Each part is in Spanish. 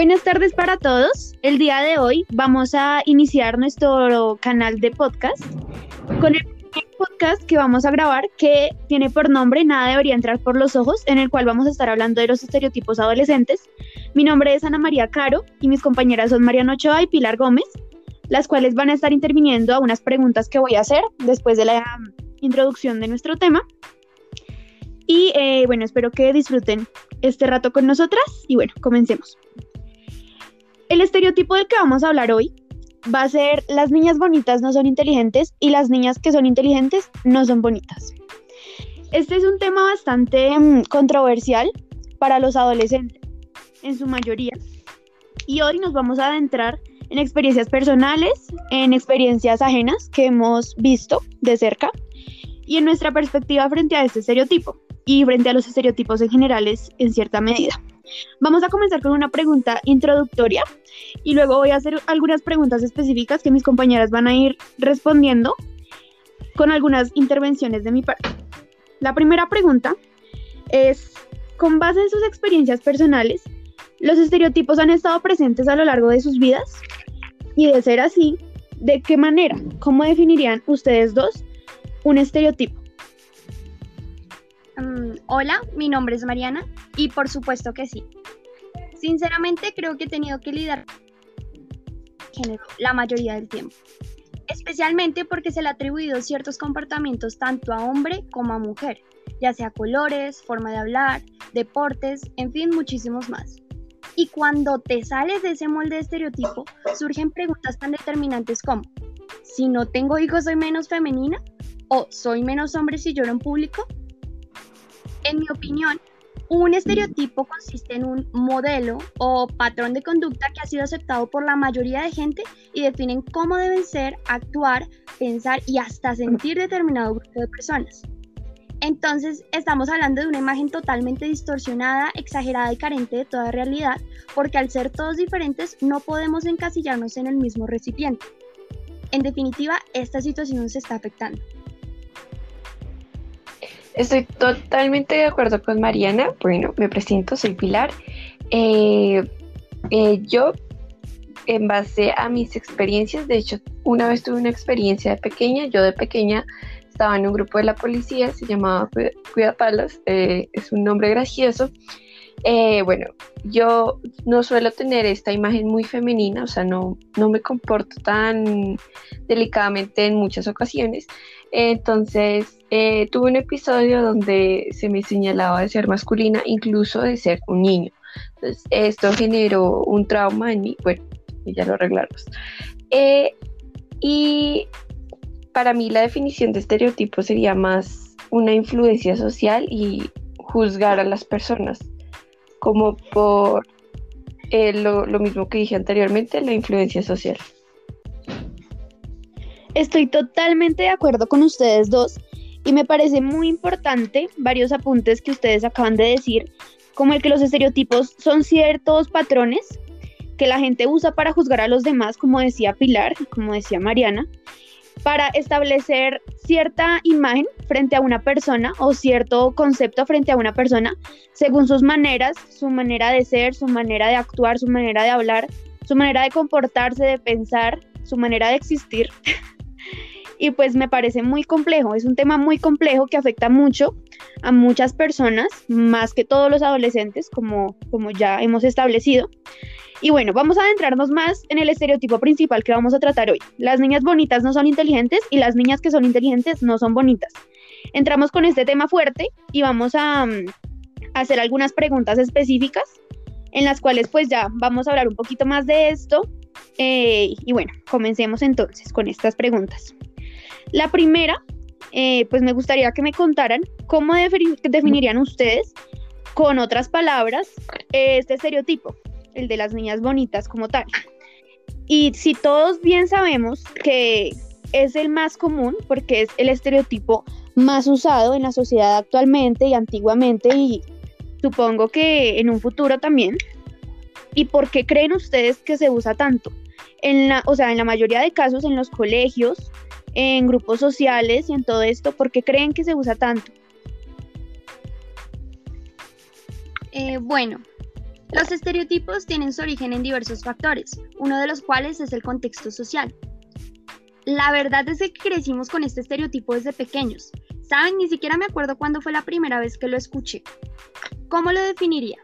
Buenas tardes para todos. El día de hoy vamos a iniciar nuestro canal de podcast con el podcast que vamos a grabar que tiene por nombre Nada debería entrar por los ojos, en el cual vamos a estar hablando de los estereotipos adolescentes. Mi nombre es Ana María Caro y mis compañeras son Mariano Ochoa y Pilar Gómez, las cuales van a estar interviniendo a unas preguntas que voy a hacer después de la introducción de nuestro tema. Y eh, bueno, espero que disfruten este rato con nosotras y bueno, comencemos. El estereotipo del que vamos a hablar hoy va a ser las niñas bonitas no son inteligentes y las niñas que son inteligentes no son bonitas. Este es un tema bastante mm, controversial para los adolescentes, en su mayoría. Y hoy nos vamos a adentrar en experiencias personales, en experiencias ajenas que hemos visto de cerca y en nuestra perspectiva frente a este estereotipo y frente a los estereotipos en generales en cierta medida. Vamos a comenzar con una pregunta introductoria y luego voy a hacer algunas preguntas específicas que mis compañeras van a ir respondiendo con algunas intervenciones de mi parte. La primera pregunta es, con base en sus experiencias personales, ¿los estereotipos han estado presentes a lo largo de sus vidas? Y de ser así, ¿de qué manera? ¿Cómo definirían ustedes dos un estereotipo? Mm, hola, mi nombre es Mariana y por supuesto que sí. Sinceramente creo que he tenido que lidiar género la mayoría del tiempo, especialmente porque se le ha atribuido ciertos comportamientos tanto a hombre como a mujer, ya sea colores, forma de hablar, deportes, en fin, muchísimos más. Y cuando te sales de ese molde de estereotipo, surgen preguntas tan determinantes como, si no tengo hijos soy menos femenina o soy menos hombre si lloro en público en mi opinión, un estereotipo consiste en un modelo o patrón de conducta que ha sido aceptado por la mayoría de gente y definen cómo deben ser, actuar, pensar y hasta sentir determinado grupo de personas. Entonces, estamos hablando de una imagen totalmente distorsionada, exagerada y carente de toda realidad, porque al ser todos diferentes no podemos encasillarnos en el mismo recipiente. En definitiva, esta situación se está afectando. Estoy totalmente de acuerdo con Mariana. Bueno, me presento, soy Pilar. Eh, eh, yo, en base a mis experiencias, de hecho, una vez tuve una experiencia de pequeña. Yo de pequeña estaba en un grupo de la policía, se llamaba Cuidapalos, eh, es un nombre gracioso. Bueno, yo no suelo tener esta imagen muy femenina, o sea, no, no me comporto tan delicadamente en muchas ocasiones. Entonces, eh, tuve un episodio donde se me señalaba de ser masculina, incluso de ser un niño. Entonces, esto generó un trauma en mí. Bueno, ya lo arreglamos. Eh, y para mí la definición de estereotipo sería más una influencia social y juzgar a las personas, como por eh, lo mismo que dije anteriormente, la influencia social. Estoy totalmente de acuerdo con ustedes dos y me parece muy importante varios apuntes que ustedes acaban de decir, como el que los estereotipos son ciertos patrones que la gente usa para juzgar a los demás, como decía Pilar, como decía Mariana, para establecer cierta imagen frente a una persona o cierto concepto frente a una persona según sus maneras, su manera de ser, su manera de actuar, su manera de hablar, su manera de comportarse, de pensar, su manera de existir. y pues me parece muy complejo, es un tema muy complejo que afecta mucho a muchas personas, más que todos los adolescentes, como, como ya hemos establecido. Y bueno, vamos a adentrarnos más en el estereotipo principal que vamos a tratar hoy. Las niñas bonitas no son inteligentes y las niñas que son inteligentes no son bonitas. Entramos con este tema fuerte y vamos a, mm, hacer algunas preguntas específicas en las cuales pues ya vamos a hablar un poquito más de esto. Eh, y bueno, comencemos entonces con estas preguntas. La primera, eh, pues me gustaría que me contaran cómo definirían ustedes, con otras palabras, este estereotipo, el de las niñas bonitas como tal. Y si todos bien sabemos que es el más común, porque es el estereotipo más usado en la sociedad actualmente y antiguamente, y supongo que en un futuro también. ¿Y por qué creen ustedes que se usa tanto? En la, o sea, en la mayoría de casos en los colegios, en grupos sociales y en todo esto? ¿Por qué creen que se usa tanto? Eh, bueno, Los estereotipos tienen su origen en diversos factores, uno de los cuales es el contexto social. La verdad es que crecimos con este estereotipo desde pequeños. Saben, ni siquiera me acuerdo cuándo fue la primera vez que lo escuché. ¿Cómo lo definiría?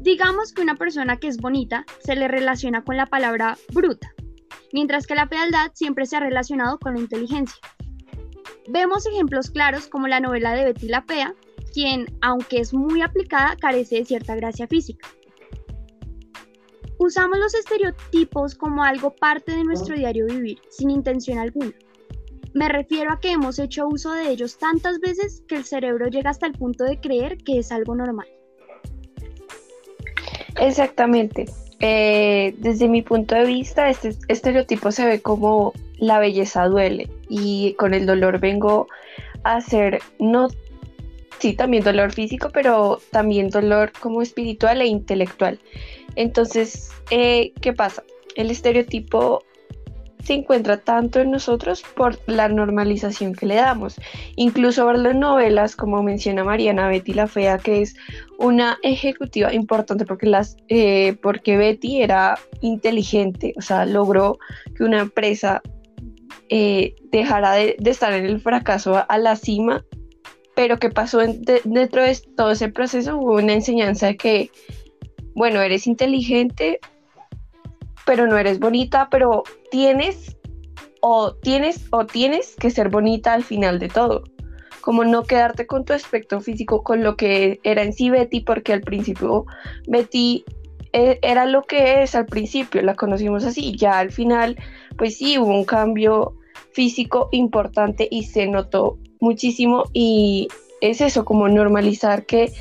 Digamos que una persona que es bonita se le relaciona con la palabra bruta, mientras que la fealdad siempre se ha relacionado con la inteligencia. Vemos ejemplos claros como la novela de Betty la Fea, quien, aunque es muy aplicada, carece de cierta gracia física. Usamos los estereotipos como algo parte de nuestro diario vivir, sin intención alguna. Me refiero a que hemos hecho uso de ellos tantas veces que el cerebro llega hasta el punto de creer que es algo normal. Exactamente. Eh, desde mi punto de vista, este estereotipo se ve como la belleza duele y con el dolor vengo a hacer no sí, también dolor físico, pero también dolor como espiritual e intelectual. Entonces, eh, ¿qué pasa? El estereotipo se encuentra tanto en nosotros por la normalización que le damos. Incluso verlo en novelas, como menciona Mariana Betty la Fea, que es una ejecutiva importante porque, las, eh, porque Betty era inteligente, o sea, logró que una empresa eh, dejara de, estar en el fracaso a la cima pero ¿qué pasó dentro de todo ese proceso? Hubo una enseñanza de que, bueno, eres inteligente, pero no eres bonita, pero tienes o tienes o tienes que ser bonita al final de todo. Como no quedarte con tu aspecto físico, con lo que era en sí Betty, porque al principio Betty e, era lo que es al principio, la conocimos así, ya al final, pues sí, hubo un cambio físico importante y se notó muchísimo y es eso, como normalizar que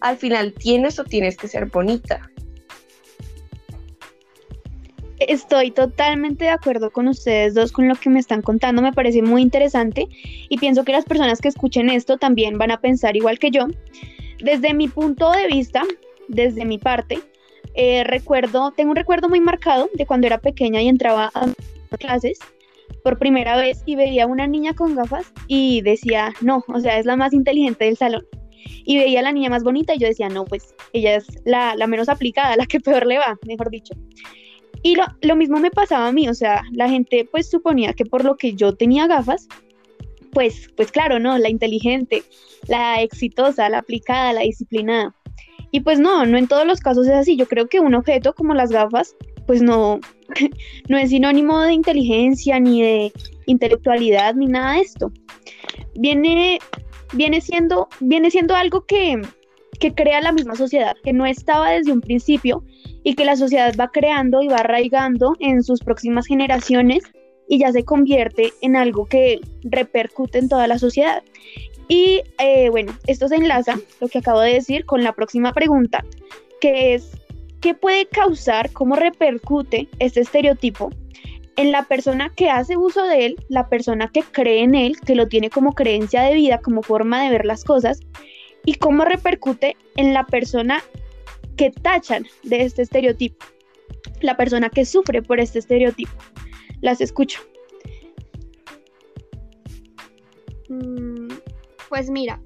al final tienes o tienes que ser bonita. Estoy totalmente de acuerdo con ustedes dos, con lo que me están contando, me parece muy interesante y pienso que las personas que escuchen esto también van a pensar igual que yo. Desde mi punto de vista, desde mi parte, eh, recuerdo, tengo un recuerdo muy marcado de cuando era pequeña y entraba a clases por primera vez y veía a una niña con gafas y decía, no, o sea, es la más inteligente del salón. Y veía a la niña más bonita y yo decía, no, pues ella es la, menos aplicada, la que peor le va, mejor dicho. Y lo, lo, mismo me pasaba a mí, o sea, la gente pues suponía que por lo que yo tenía gafas, pues, pues claro, ¿no? La inteligente, la exitosa, la aplicada, la disciplinada. Y pues no, no en todos los casos es así. Yo creo que un objeto como las gafas pues no, no es sinónimo de inteligencia, ni de intelectualidad, ni nada de esto. Viene, viene, siendo, viene siendo algo que, que crea la misma sociedad, que no estaba desde un principio y que la sociedad va creando y va arraigando en sus próximas generaciones y ya se convierte en algo que repercute en toda la sociedad. Y eh, bueno, esto se enlaza, lo que acabo de decir, con la próxima pregunta, que es ¿Qué puede causar, cómo repercute este estereotipo en la persona que hace uso de él, la persona que cree en él, que lo tiene como creencia de vida, como forma de ver las cosas, y cómo repercute en la persona que tachan de este estereotipo, la persona que sufre por este estereotipo? Las escucho. Mm, pues mira,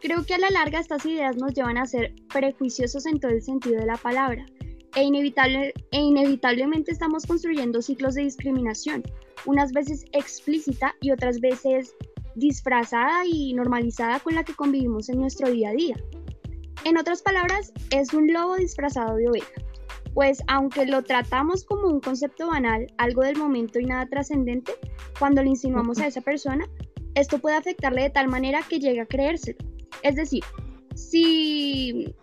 creo que a la larga estas ideas nos llevan a ser prejuiciosos en todo el sentido de la palabra e, inevitable, e inevitablemente estamos construyendo ciclos de discriminación, unas veces explícita y otras veces disfrazada y normalizada con la que convivimos en nuestro día a día. En otras palabras, es un lobo disfrazado de oveja, pues aunque lo tratamos como un concepto banal, algo del momento y nada trascendente, cuando le insinuamos a esa persona, esto puede afectarle de tal manera que llegue a creérselo. Es decir, si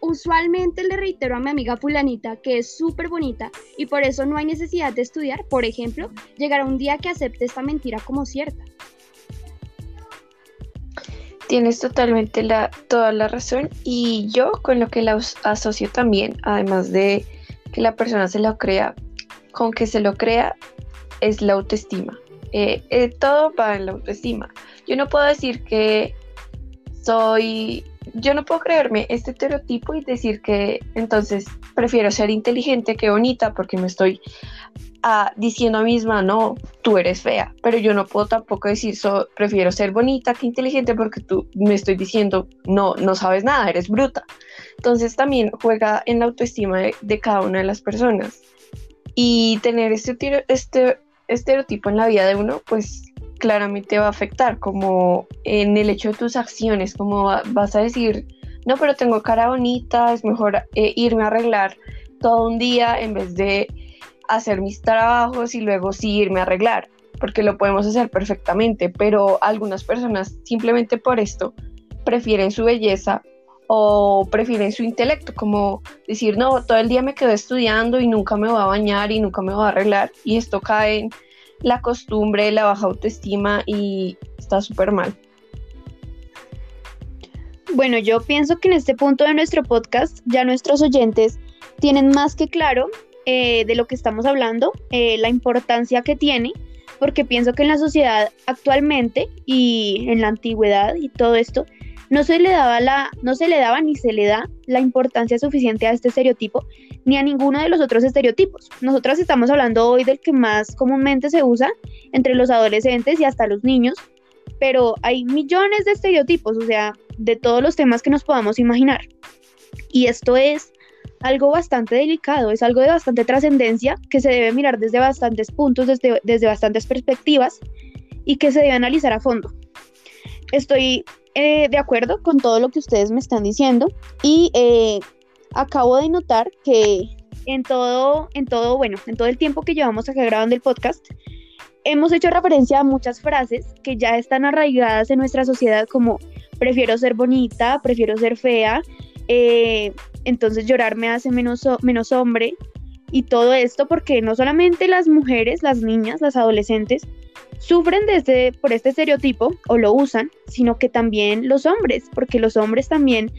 usualmente le reitero a mi amiga fulanita que es súper bonita y por eso no hay necesidad de estudiar, por ejemplo, llegará un día que acepte esta mentira como cierta. Tienes totalmente la, toda la razón y yo con lo que la asocio también, además de que la persona se lo crea, con que se lo crea es la autoestima. Eh, eh, todo va en la autoestima. Yo no puedo decir que soy yo no puedo creerme este estereotipo y decir que entonces prefiero ser inteligente que bonita porque me estoy ah, diciendo a mí misma, no, tú eres fea, pero yo no puedo tampoco decir, prefiero ser bonita que inteligente porque tú me estoy diciendo, no, no sabes nada, eres bruta. Entonces también juega en la autoestima de, cada una de las personas. Y tener este, este estereotipo en la vida de uno, pues claramente va a afectar, como en el hecho de tus acciones, como vas a decir, no, pero tengo cara bonita, es mejor eh, irme a arreglar todo un día en vez de hacer mis trabajos y luego sí irme a arreglar, porque lo podemos hacer perfectamente, pero algunas personas simplemente por esto prefieren su belleza o prefieren su intelecto, como decir, no, todo el día me quedo estudiando y nunca me voy a bañar y nunca me voy a arreglar, y esto cae en la costumbre, la baja autoestima y está súper mal. Bueno, yo pienso que en este punto de nuestro podcast ya nuestros oyentes tienen más que claro eh, de lo que estamos hablando, eh, la importancia que tiene, porque pienso que en la sociedad actualmente y en la antigüedad y todo esto, no se le daba la, no se le daba ni se le da la importancia suficiente a este estereotipo ni a ninguno de los otros estereotipos. Nosotras estamos hablando hoy del que más comúnmente se usa entre los adolescentes y hasta los niños, pero hay millones de estereotipos, o sea, de todos los temas que nos podamos imaginar. Y esto es algo bastante delicado, es algo de bastante trascendencia que se debe mirar desde bastantes puntos, desde, desde bastantes perspectivas y que se debe analizar a fondo. Estoy eh, de acuerdo con todo lo que ustedes me están diciendo. Y eh, acabo de notar que en todo, en todo, bueno, en todo el tiempo que llevamos acá grabando el podcast, hemos hecho referencia a muchas frases que ya están arraigadas en nuestra sociedad como prefiero ser bonita, prefiero ser fea, eh, entonces llorar me hace menos, menos hombre y todo esto porque no solamente las mujeres, las niñas, las adolescentes sufren este, por este estereotipo o lo usan, sino que también los hombres, porque los hombres también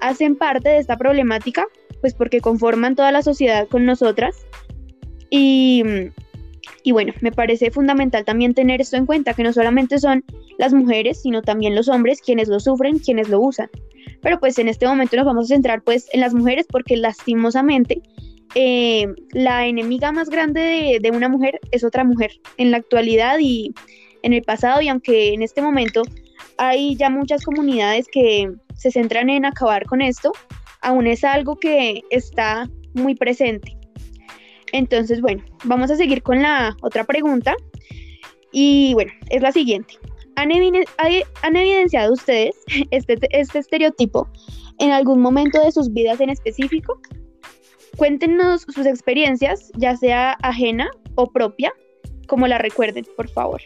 hacen parte de esta problemática, pues porque conforman toda la sociedad con nosotras. Y, y bueno, me parece fundamental también tener esto en cuenta, que no solamente son las mujeres, sino también los hombres quienes lo sufren, quienes lo usan. Pero pues en este momento nos vamos a centrar pues en las mujeres porque lastimosamente eh, la enemiga más grande de, una mujer es otra mujer en la actualidad y en el pasado y aunque en este momento hay ya muchas comunidades que se centran en acabar con esto, aún es algo que está muy presente. Entonces, bueno, vamos a seguir con la otra pregunta. Y bueno, es la siguiente. ¿Han, han evidenciado ustedes este, este estereotipo en algún momento de sus vidas en específico? Cuéntenos sus experiencias, ya sea ajena o propia, como la recuerden, por favor.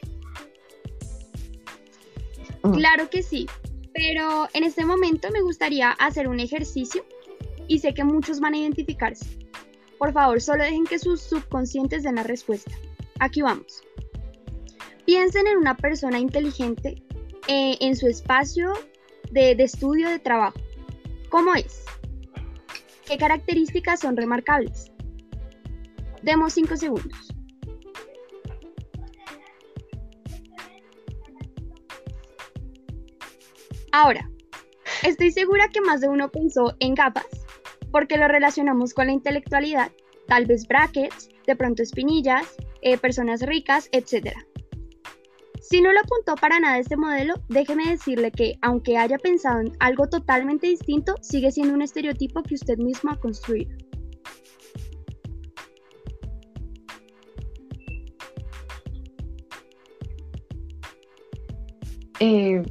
Mm. Claro que sí, pero en este momento me gustaría hacer un ejercicio y sé que muchos van a identificarse. Por favor, solo dejen que sus subconscientes den la respuesta. Aquí vamos. Piensen en una persona inteligente eh, en su espacio de, de estudio de trabajo. ¿Cómo es? ¿Qué características son remarcables? Demos 5 segundos. Ahora, estoy segura que más de uno pensó en gafas porque lo relacionamos con la intelectualidad, tal vez brackets, de pronto espinillas, eh, personas ricas, etc. Si no lo apuntó para nada este modelo, déjeme decirle que, aunque haya pensado en algo totalmente distinto, sigue siendo un estereotipo que usted mismo ha construido. Eh,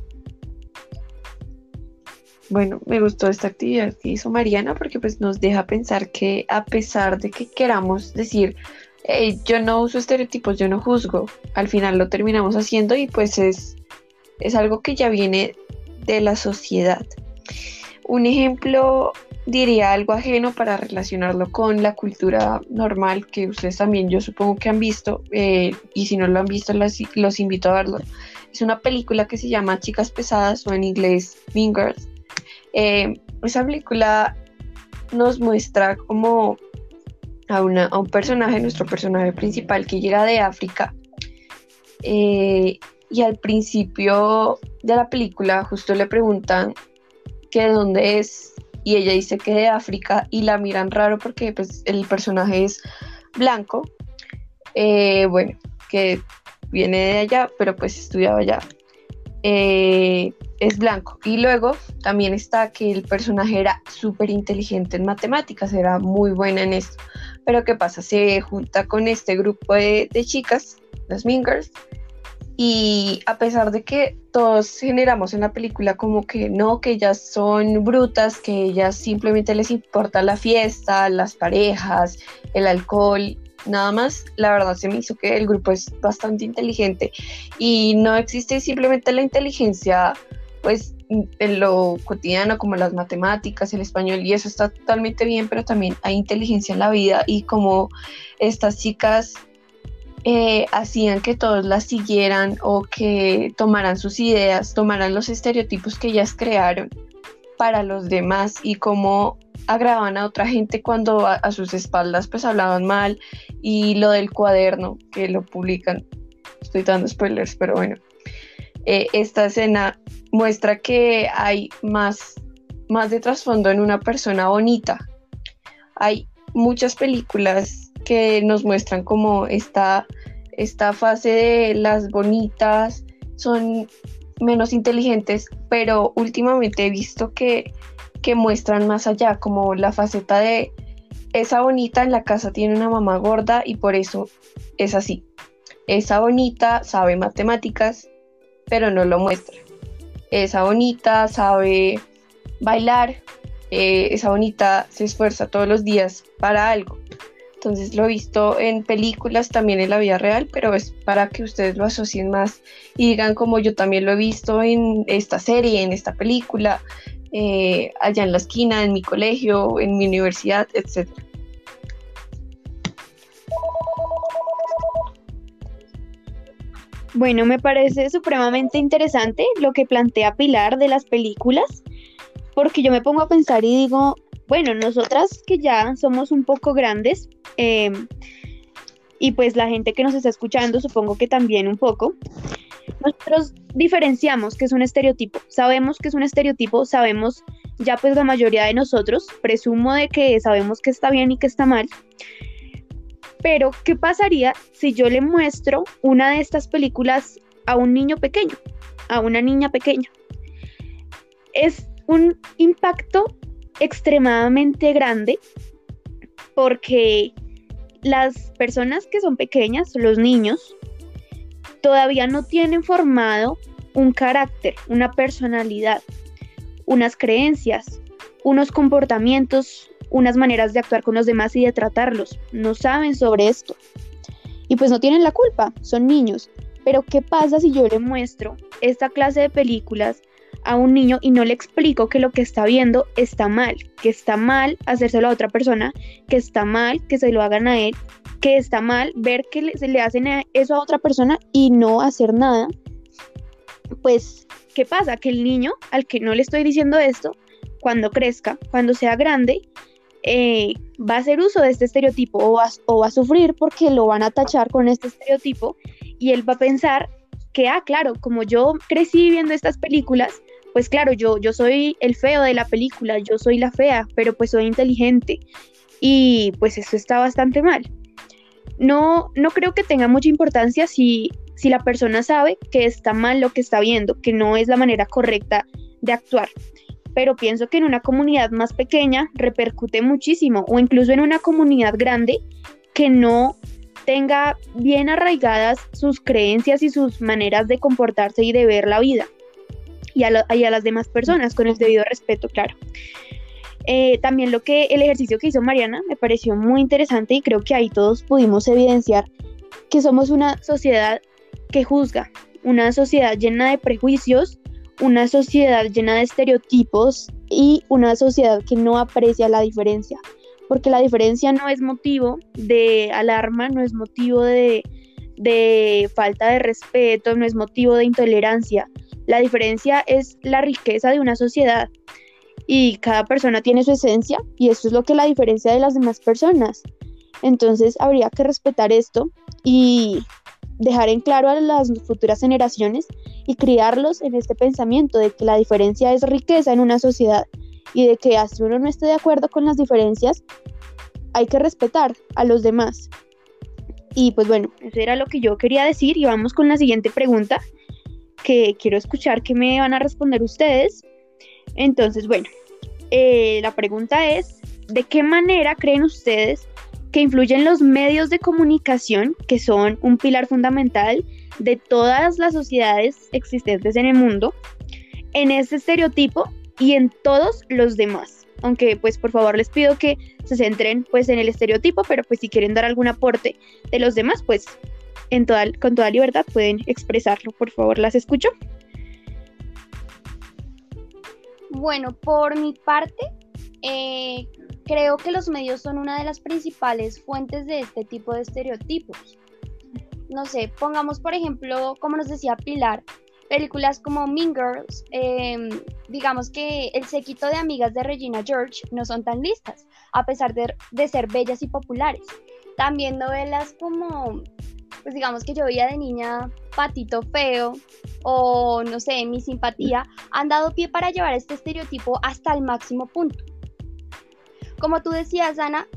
bueno, me gustó esta actividad que hizo Mariana porque pues nos deja pensar que a pesar de que queramos decir yo no uso estereotipos, yo no juzgo. Al final lo terminamos haciendo y pues es, es algo que ya viene de la sociedad. Un ejemplo diría algo ajeno para relacionarlo con la cultura normal que ustedes también yo supongo que han visto eh, y si no lo han visto los, invito a verlo. Es una película que se llama Chicas Pesadas o en inglés Mean Girls. Eh, esa película nos muestra como a, un personaje, nuestro personaje principal que llega de África. Eh, y al principio de la película justo le preguntan que de dónde es y ella dice que de África y la miran raro porque pues, el personaje es blanco. Eh, bueno, que viene de allá, pero pues estudiaba allá. eh, es blanco. Y luego también está que el personaje era súper inteligente en matemáticas, era muy buena en esto. Pero ¿qué pasa? Se junta con este grupo de, chicas, las Mingers, y a pesar de que todos generamos en la película como que no, que ellas son brutas, que ellas simplemente les importa la fiesta, las parejas, el alcohol, nada más, la verdad se me hizo que el grupo es bastante inteligente y no existe simplemente la inteligencia pues en lo cotidiano como las matemáticas, el español y eso está totalmente bien, pero también hay inteligencia en la vida y como estas chicas eh, hacían que todos las siguieran o que tomaran sus ideas, tomaran los estereotipos que ellas crearon para los demás y cómo agravaban a otra gente cuando a, sus espaldas pues hablaban mal y lo del cuaderno que lo publican, estoy dando spoilers, pero bueno, eh, esta escena muestra que hay más, más de trasfondo en una persona bonita. Hay muchas películas que nos muestran como esta, esta fase de las bonitas son menos inteligentes, pero últimamente he visto que, que muestran más allá, como la faceta de esa bonita en la casa tiene una mamá gorda y por eso es así. Esa bonita sabe matemáticas, pero no lo muestra. Esa bonita sabe bailar, eh, esa bonita se esfuerza todos los días para algo. Entonces lo he visto en películas, también en la vida real, pero es para que ustedes lo asocien más y digan como yo también lo he visto en esta serie, en esta película, eh, allá en la esquina, en mi colegio, en mi universidad, etc. Bueno, me parece supremamente interesante lo que plantea Pilar de las películas, porque yo me pongo a pensar y digo, bueno, nosotras que ya somos un poco grandes, em, y pues la gente que nos está escuchando, supongo que también un poco, nosotros diferenciamos que es un estereotipo, sabemos que es un estereotipo, sabemos ya pues la mayoría de nosotros, presumo de que sabemos que está bien y que está mal, pero ¿qué pasaría si yo le muestro una de estas películas a un niño pequeño, a una niña pequeña? Es un impacto extremadamente grande porque las personas que son pequeñas, los niños, todavía no tienen formado un carácter, una personalidad, unas creencias, unos comportamientos, unas maneras de actuar con los demás y de tratarlos. No saben sobre esto. Y pues no tienen la culpa, son niños. Pero ¿qué pasa si yo le muestro esta clase de películas a un niño y no le explico que lo que está viendo está mal, que está mal hacérselo a otra persona, que está mal que se lo hagan a él, que está mal ver que se le hacen eso a otra persona y no hacer nada, pues, ¿qué pasa? Que el niño al que no le estoy diciendo esto, cuando crezca, cuando sea grande, eh, va a hacer uso de este estereotipo o va, o va a sufrir porque lo van a tachar con este estereotipo y él va a pensar que, ah, claro, como yo crecí viendo estas películas, pues claro, yo, yo soy el feo de la película, yo soy la fea, pero pues soy inteligente. Y pues eso está bastante mal. No, no creo que tenga mucha importancia si, si la persona sabe que está mal lo que está viendo, que no es la manera correcta de actuar. Pero pienso que en una comunidad más pequeña repercute muchísimo, o incluso en una comunidad grande que no tenga bien arraigadas sus creencias y sus maneras de comportarse y de ver la vida y a, las demás personas, con el debido respeto, claro. Eh, también lo que el ejercicio que hizo Mariana me pareció muy interesante y creo que ahí todos pudimos evidenciar que somos una sociedad que juzga, una sociedad llena de prejuicios, una sociedad llena de estereotipos y una sociedad que no aprecia la diferencia, porque la diferencia no es motivo de alarma, no es motivo de, de falta de respeto, no es motivo de intolerancia, la diferencia es la riqueza de una sociedad y cada persona tiene su esencia y eso es lo que la diferencia de las demás personas. Entonces habría que respetar esto y dejar en claro a las futuras generaciones y criarlos en este pensamiento de que la diferencia es riqueza en una sociedad y de que si uno no esté de acuerdo con las diferencias, hay que respetar a los demás. Y pues bueno, eso era lo que yo quería decir y vamos con la siguiente pregunta que quiero escuchar qué me van a responder ustedes. Entonces, bueno, eh, la pregunta es, ¿de qué manera creen ustedes que influyen los medios de comunicación, que son un pilar fundamental de todas las sociedades existentes en el mundo, en este estereotipo y en todos los demás? Aunque pues por favor les pido que se centren pues en el estereotipo, pero pues si quieren dar algún aporte de los demás, pues en toda, con toda libertad pueden expresarlo. Por favor, las escucho. Bueno, por mi parte, eh, creo que los medios son una de las principales fuentes de este tipo de estereotipos. No sé, pongamos por ejemplo, como nos decía Pilar, películas como Mean Girls, em, digamos que el séquito de amigas de Regina George no son tan listas, a pesar de, de ser bellas y populares. También novelas como pues digamos que yo veía de niña Patito Feo o no sé, Mi Simpatía, han dado pie para llevar este estereotipo hasta el máximo punto. Como tú decías, Ana,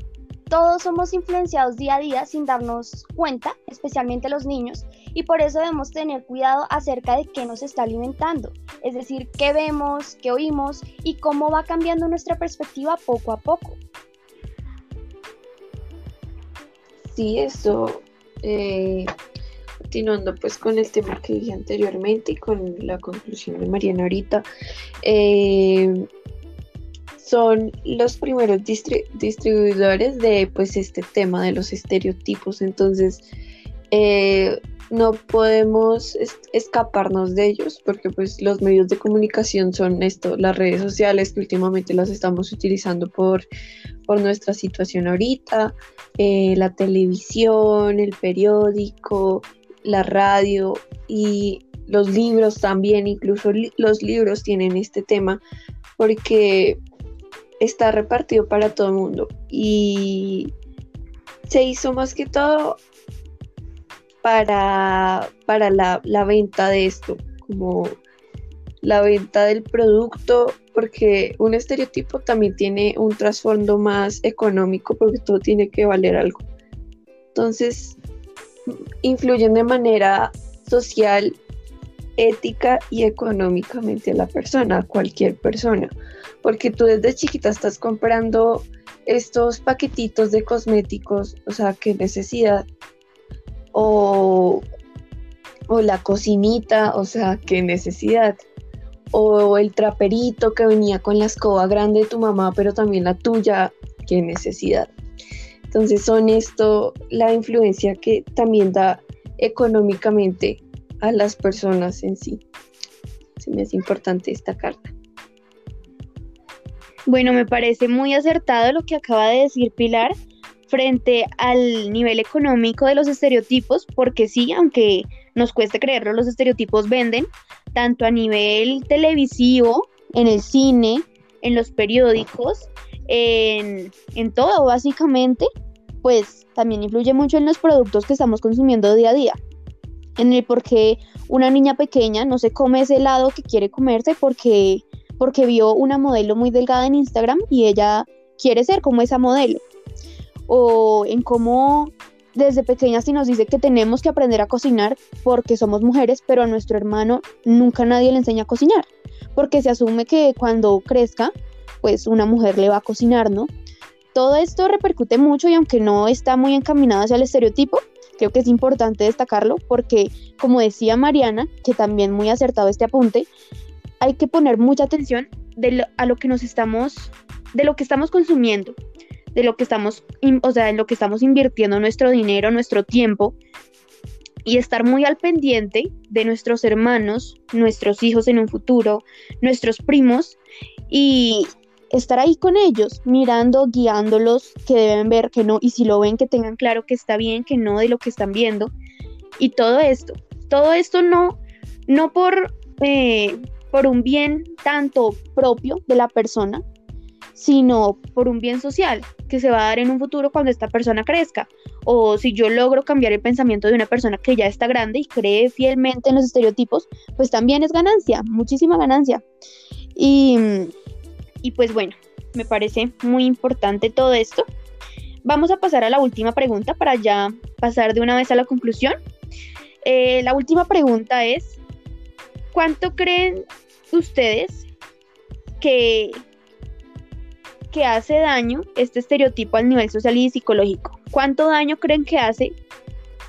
todos somos influenciados día a día sin darnos cuenta, especialmente los niños, y por eso debemos tener cuidado acerca de qué nos está alimentando, es decir, qué vemos, qué oímos y cómo va cambiando nuestra perspectiva poco a poco. Sí, eso eh, continuando pues con el tema que dije anteriormente y con la conclusión de Mariana ahorita, eh, son los primeros distribuidores de pues este tema de los estereotipos, entonces eh, no podemos escaparnos de ellos porque pues los medios de comunicación son esto, las redes sociales que últimamente las estamos utilizando por, por nuestra situación ahorita, eh, la televisión, el periódico, la radio y los libros también, incluso los libros tienen este tema porque está repartido para todo el mundo y se hizo más que todo para, para la, la venta de esto, como la venta del producto, porque un estereotipo también tiene un trasfondo más económico, porque todo tiene que valer algo. Entonces, influyen de manera social, ética y económicamente a la persona, a cualquier persona, porque tú desde chiquita estás comprando estos paquetitos de cosméticos, o sea, qué necesidad o, la cocinita, o sea, qué necesidad. O el traperito que venía con la escoba grande de tu mamá, pero también la tuya, qué necesidad. Entonces son esto la influencia que también da económicamente a las personas en sí. Se me es importante esta carta. Bueno, me parece muy acertado lo que acaba de decir Pilar frente al nivel económico de los estereotipos, porque sí, aunque nos cueste creerlo, los estereotipos venden, tanto a nivel televisivo, en el cine, en los periódicos, en, en todo básicamente, pues también influye mucho en los productos que estamos consumiendo día a día. En el por qué una niña pequeña no se come ese helado que quiere comerse porque, porque vio una modelo muy delgada en Instagram y ella quiere ser como esa modelo o en cómo desde pequeñas se nos dice que tenemos que aprender a cocinar porque somos mujeres, pero a nuestro hermano nunca nadie le enseña a cocinar, porque se asume que cuando crezca, pues una mujer le va a cocinar, ¿no? Todo esto repercute mucho y aunque no está muy encaminado hacia el estereotipo, creo que es importante destacarlo porque, como decía Mariana, que también muy acertado este apunte, hay que poner mucha atención a lo que nos estamos, de lo que estamos consumiendo, de lo que estamos, o sea, en lo que estamos invirtiendo nuestro dinero, nuestro tiempo y estar muy al pendiente de nuestros hermanos, nuestros hijos en un futuro, nuestros primos y estar ahí con ellos, mirando, guiándolos, que deben ver que no, y si lo ven, que tengan claro que está bien, que no de lo que están viendo. Y todo esto, todo esto no, no por, eh, por un bien tanto propio de la persona, sino por un bien social que se va a dar en un futuro cuando esta persona crezca. O si yo logro cambiar el pensamiento de una persona que ya está grande y cree fielmente en los estereotipos, pues también es ganancia, muchísima ganancia. Y, y pues bueno, me parece muy importante todo esto. Vamos a pasar a la última pregunta para ya pasar de una vez a la conclusión. Eh, la última pregunta es, ¿cuánto creen ustedes que, que hace daño este estereotipo al nivel social y psicológico? ¿Cuánto daño creen que hace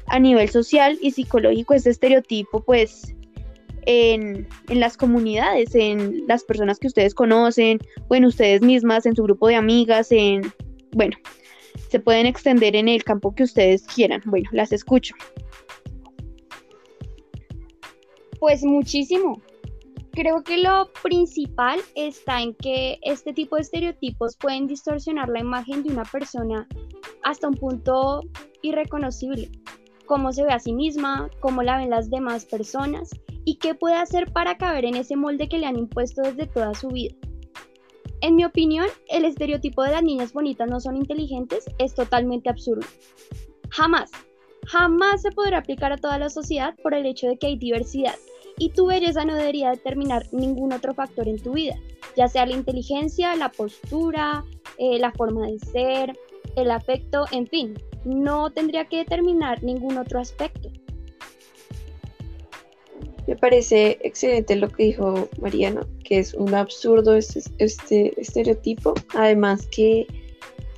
a nivel social y psicológico este estereotipo, pues, en, las comunidades, en las personas que ustedes conocen, o en ustedes mismas, en su grupo de amigas, en, bueno, se pueden extender en el campo que ustedes quieran. Bueno, las escucho. Pues muchísimo. Creo que lo principal está en que este tipo de estereotipos pueden distorsionar la imagen de una persona hasta un punto irreconocible. Cómo se ve a sí misma, cómo la ven las demás personas y qué puede hacer para caber en ese molde que le han impuesto desde toda su vida. En mi opinión, el estereotipo de las niñas bonitas no son inteligentes es totalmente absurdo. Jamás, jamás se podrá aplicar a toda la sociedad por el hecho de que hay diversidad y tu belleza no debería determinar ningún otro factor en tu vida, ya sea la inteligencia, la postura, eh, la forma de ser, el afecto, en fin, no tendría que determinar ningún otro aspecto. Me parece excelente lo que dijo Mariana, que es un absurdo este, este estereotipo, además que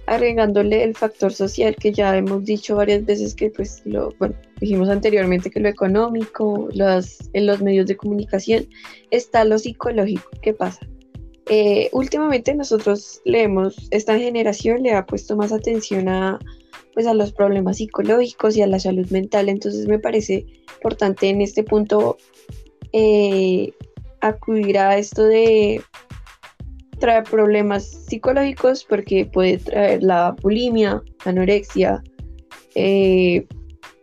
agregándole el factor social que ya hemos dicho varias veces que pues lo, bueno, dijimos anteriormente que lo económico, en los medios de comunicación, está lo psicológico. ¿Qué pasa? Eh, últimamente nosotros leemos, esta generación le ha puesto más atención a, pues, a los problemas psicológicos y a la salud mental, entonces me parece importante en este punto eh, acudir a esto de trae problemas psicológicos porque puede traer la bulimia, anorexia, eh,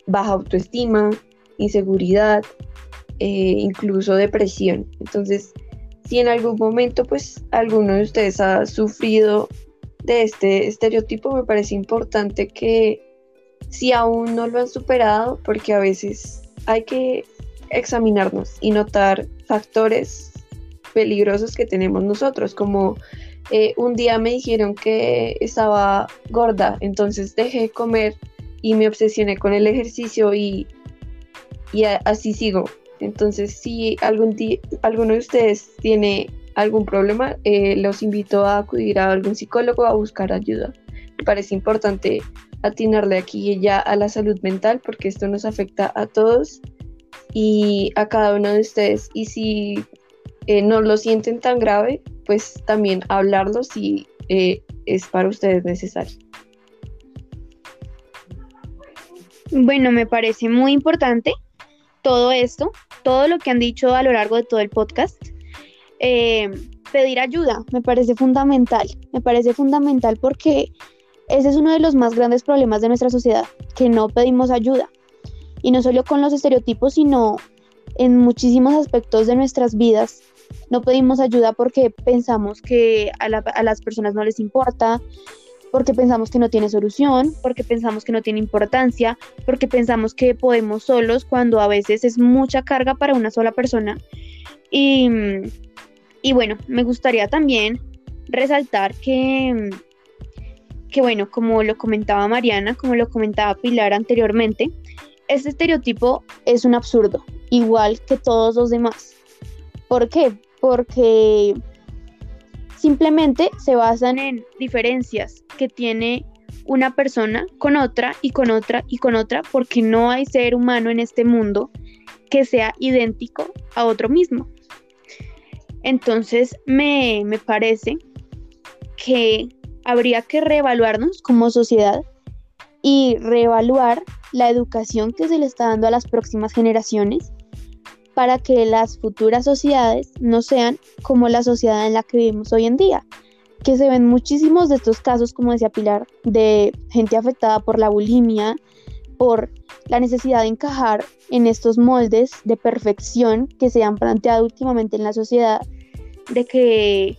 baja autoestima, inseguridad, eh, incluso depresión. Entonces, si en algún momento pues alguno de ustedes ha sufrido de este estereotipo, me parece importante que si aún no lo han superado, porque a veces hay que examinarnos y notar factores peligrosos que tenemos nosotros, como eh, un día me dijeron que estaba gorda, entonces dejé de comer y me obsesioné con el ejercicio y, y así sigo. Entonces, si algún alguno de ustedes tiene algún problema, eh, los invito a acudir a algún psicólogo a buscar ayuda. Me parece importante atinarle aquí y ya a la salud mental porque esto nos afecta a todos y a cada uno de ustedes. Y si eh, no lo sienten tan grave, pues también hablarlo si eh, es para ustedes necesario. Bueno, me parece muy importante todo esto, todo lo que han dicho a lo largo de todo el podcast. Eh, pedir ayuda me parece fundamental, me parece fundamental porque ese es uno de los más grandes problemas de nuestra sociedad, que no pedimos ayuda. Y no solo con los estereotipos, sino en muchísimos aspectos de nuestras vidas no pedimos ayuda porque pensamos que a, las personas no les importa, porque pensamos que no tiene solución, porque pensamos que no tiene importancia, porque pensamos que podemos solos cuando a veces es mucha carga para una sola persona. Y, y bueno, me gustaría también resaltar que, que, bueno, como lo comentaba Mariana, como lo comentaba Pilar anteriormente, este estereotipo es un absurdo, igual que todos los demás. ¿Por qué? Porque simplemente se basan en diferencias que tiene una persona con otra y con otra y con otra, porque no hay ser humano en este mundo que sea idéntico a otro mismo. Entonces me, me parece que habría que reevaluarnos como sociedad y reevaluar la educación que se le está dando a las próximas generaciones para que las futuras sociedades no sean como la sociedad en la que vivimos hoy en día, que se ven muchísimos de estos casos, como decía Pilar, de gente afectada por la bulimia, por la necesidad de encajar en estos moldes de perfección que se han planteado últimamente en la sociedad, de que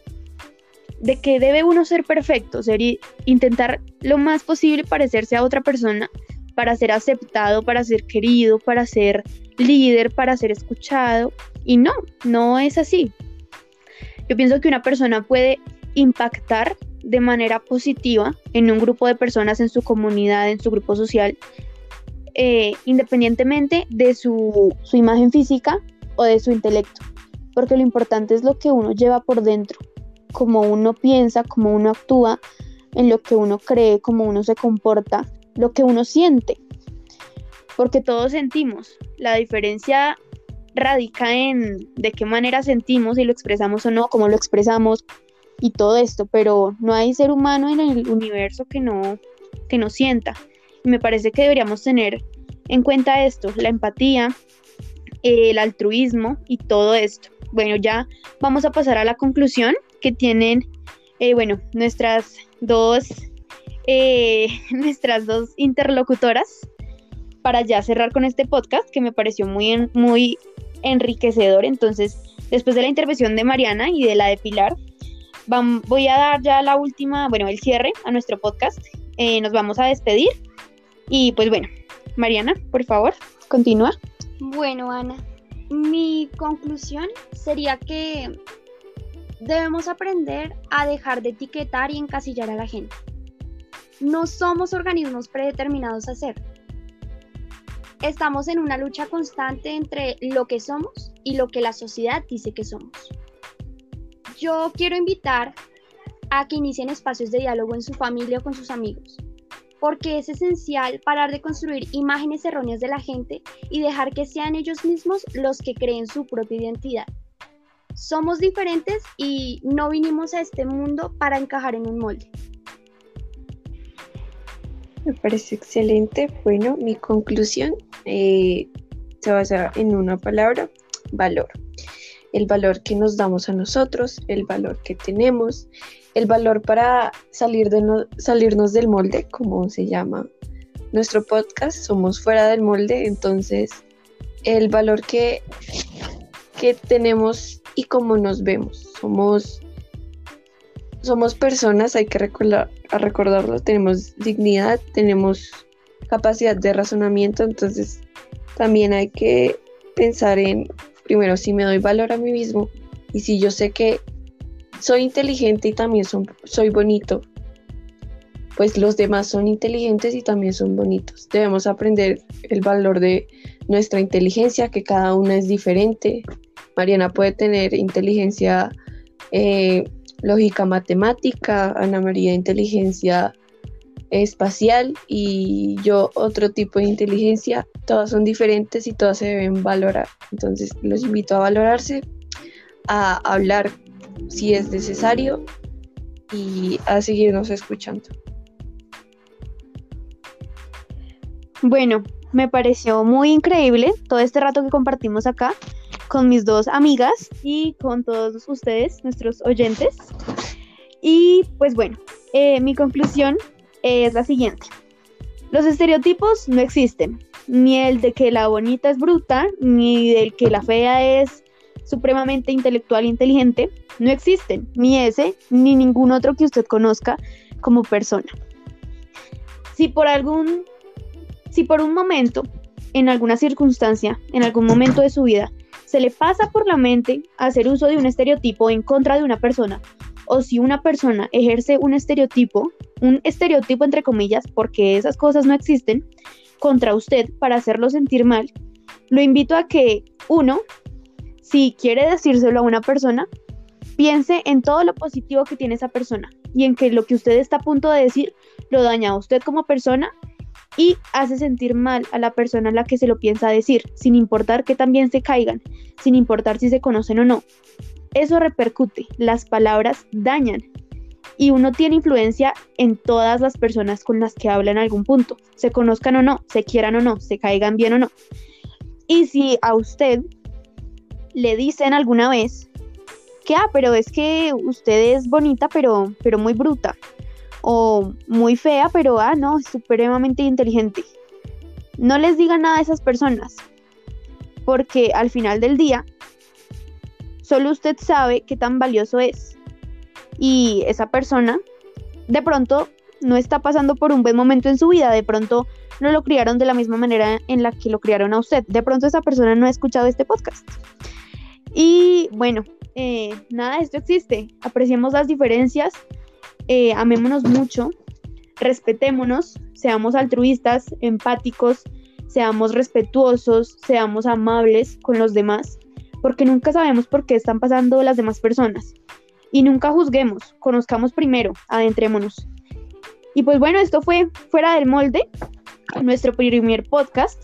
de que debe uno ser perfecto, ser intentar lo más posible parecerse a otra persona para ser aceptado, para ser querido, para ser líder, para ser escuchado. Y no, no es así. Yo pienso que una persona puede impactar de manera positiva en un grupo de personas, en su comunidad, en su grupo social, eh, independientemente de su imagen física o de su intelecto. porque lo importante es lo que uno lleva por dentro, cómo uno piensa, cómo uno actúa, en lo que uno cree, cómo uno se comporta, lo que uno siente. Porque todos sentimos. La diferencia radica en de qué manera sentimos, si lo expresamos o no, cómo lo expresamos y todo esto, pero no hay ser humano en el universo que no, que no sienta. Y me parece que deberíamos tener en cuenta esto, la empatía, el altruismo y todo esto. Bueno, ya vamos a pasar a la conclusión que tienen, eh, bueno, nuestras dos, eh, nuestras dos interlocutoras para ya cerrar con este podcast que me pareció muy, muy enriquecedor. Entonces, después de la intervención de Mariana y de la de Pilar, voy a dar ya la última, bueno, el cierre a nuestro podcast. Eh, nos vamos a despedir. Y pues bueno, Mariana, por favor, continúa. Bueno, Ana, mi conclusión sería que debemos aprender a dejar de etiquetar y encasillar a la gente. No somos organismos predeterminados a ser. Estamos en una lucha constante entre lo que somos y lo que la sociedad dice que somos. Yo quiero invitar a que inicien espacios de diálogo en su familia o con sus amigos, porque es esencial parar de construir imágenes erróneas de la gente y dejar que sean ellos mismos los que creen su propia identidad. Somos diferentes y no vinimos a este mundo para encajar en un molde. Me parece excelente. Bueno, mi conclusión eh, se basa en una palabra, valor. El valor que nos damos a nosotros, el valor que tenemos, el valor para salir de salirnos del molde, como se llama nuestro podcast, somos fuera del molde, entonces el valor que, que tenemos y cómo nos vemos. Somos, somos personas, hay que recordar, recordarlo, tenemos dignidad, tenemos capacidad de razonamiento, entonces también hay que pensar en, primero, si me doy valor a mí mismo y si yo sé que soy inteligente y también soy bonito, pues los demás son inteligentes y también son bonitos. Debemos aprender el valor de nuestra inteligencia, que cada una es diferente. Mariana puede tener inteligencia eh, lógica matemática, Ana María inteligencia espacial y yo otro tipo de inteligencia. Todas son diferentes y todas se deben valorar. Entonces los invito a valorarse, a hablar si es necesario y a seguirnos escuchando. Bueno, me pareció muy increíble todo este rato que compartimos acá con mis dos amigas y con todos ustedes, nuestros oyentes. Y pues bueno, eh, mi conclusión es la siguiente. Los estereotipos no existen, ni el de que la bonita es bruta, ni del que la fea es supremamente intelectual e inteligente, no existen, ni ese, ni ningún otro que usted conozca como persona. Si por algún si por un momento, en alguna circunstancia, en algún momento de su vida, se le pasa por la mente hacer uso de un estereotipo en contra de una persona, o si una persona ejerce un estereotipo, un estereotipo entre comillas, porque esas cosas no existen, contra usted para hacerlo sentir mal, lo invito a que, uno, si quiere decírselo a una persona, piense en todo lo positivo que tiene esa persona y en que lo que usted está a punto de decir lo daña a usted como persona y hace sentir mal a la persona a la que se lo piensa decir, sin importar que también se caigan, sin importar si se conocen o no. Eso repercute, las palabras dañan y uno tiene influencia en todas las personas con las que habla en algún punto, se conozcan o no, se quieran o no, se caigan bien o no. Y si a usted le dicen alguna vez que, ah, pero es que usted es bonita, pero, pero muy bruta, o muy fea, pero ah, no, supremamente inteligente. No les digan nada a esas personas, porque al final del día, solo usted sabe qué tan valioso es. Y esa persona, de pronto, no está pasando por un buen momento en su vida, de pronto no lo criaron de la misma manera en la que lo criaron a usted. De pronto esa persona no ha escuchado este podcast. Y bueno, eh, nada, esto existe. Apreciemos las diferencias, eh, amémonos mucho, respetémonos, seamos altruistas, empáticos, seamos respetuosos, seamos amables con los demás, porque nunca sabemos por qué están pasando las demás personas. Y nunca juzguemos, conozcamos primero, adentrémonos. Y pues bueno, esto fue Fuera del Molde, nuestro primer podcast.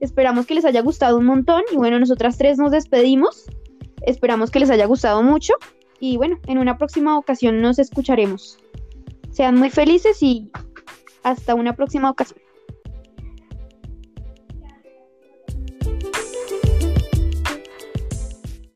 Esperamos que les haya gustado un montón y bueno, nosotras tres nos despedimos. Esperamos que les haya gustado mucho y bueno, en una próxima ocasión nos escucharemos. Sean muy felices y hasta una próxima ocasión.